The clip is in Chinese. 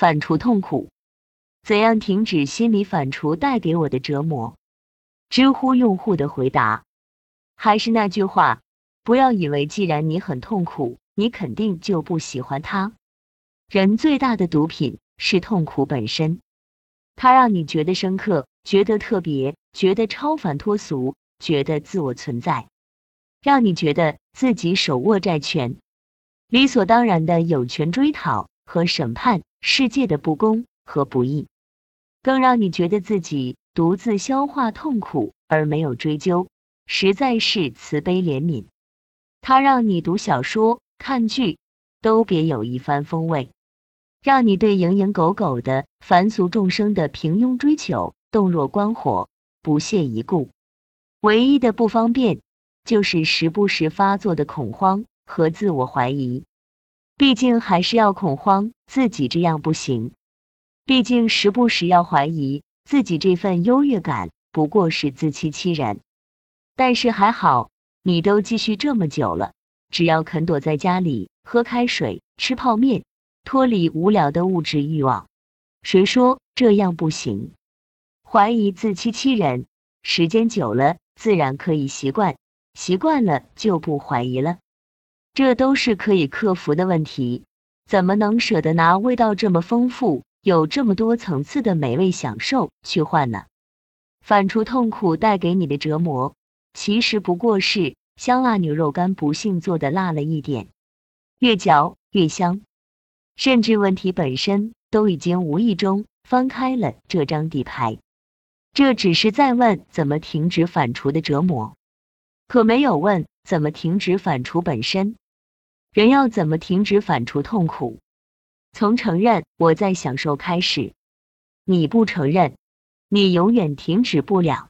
反刍痛苦，怎样停止心理反刍带给我的折磨？知乎用户的回答还是那句话：不要以为既然你很痛苦，你肯定就不喜欢他。人最大的毒品是痛苦本身，它让你觉得深刻，觉得特别，觉得超凡脱俗，觉得自我存在，让你觉得自己手握债权，理所当然的有权追讨和审判世界的不公和不义，更让你觉得自己独自消化痛苦而没有追究，实在是慈悲怜悯。它让你读小说、看剧都别有一番风味。让你对蝇营狗苟的凡俗众生的平庸追求洞若观火，不屑一顾。唯一的不方便，就是时不时发作的恐慌和自我怀疑。毕竟还是要恐慌自己这样不行，毕竟时不时要怀疑自己这份优越感不过是自欺欺人。但是还好，你都继续这么久了，只要肯躲在家里喝开水、吃泡面。脱离无聊的物质欲望，谁说这样不行？怀疑自欺欺人，时间久了自然可以习惯，习惯了就不怀疑了。这都是可以克服的问题，怎么能舍得拿味道这么丰富、有这么多层次的美味享受去换呢？反刍痛苦带给你的折磨，其实不过是香辣牛肉干不幸做的辣了一点，越嚼越香。甚至问题本身都已经无意中翻开了这张底牌，这只是在问怎么停止反刍的折磨，可没有问怎么停止反刍本身。人要怎么停止反刍痛苦？从承认我在享受开始。你不承认，你永远停止不了。